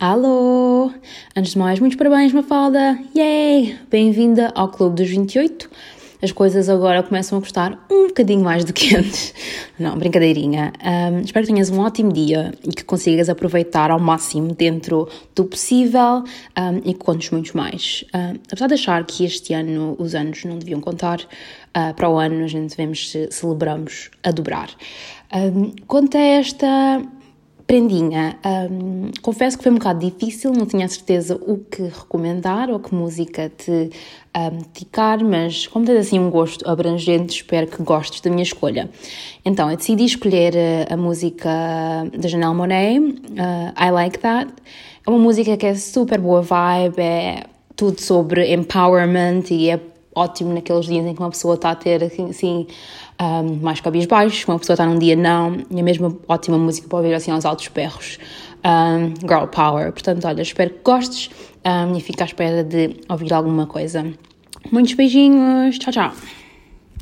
Alô! Antes de mais, muitos parabéns, Mafalda! Yay! Bem-vinda ao Clube dos 28. As coisas agora começam a custar um bocadinho mais do que antes. Não, brincadeirinha. Um, espero que tenhas um ótimo dia e que consigas aproveitar ao máximo dentro do possível um, e que contes muito mais. Um, apesar de achar que este ano os anos não deviam contar, uh, para o ano a gente devemos celebramos a dobrar. Quanto a esta prendinha, um, confesso que foi um bocado difícil, não tinha certeza o que recomendar ou que música te um, ticar, mas como tens assim um gosto abrangente, espero que gostes da minha escolha. Então, eu decidi escolher a, a música da Janelle Monáe, uh, I Like That. É uma música que é super boa vibe, é tudo sobre empowerment e é ótimo naqueles dias em que uma pessoa está a ter assim um, mais cabisbaixos, uma pessoa está num dia não, e a mesma ótima música para ouvir assim aos altos berros. Um, girl Power. Portanto, olha, espero que gostes um, e fico à espera de ouvir alguma coisa. Muitos beijinhos, tchau, tchau.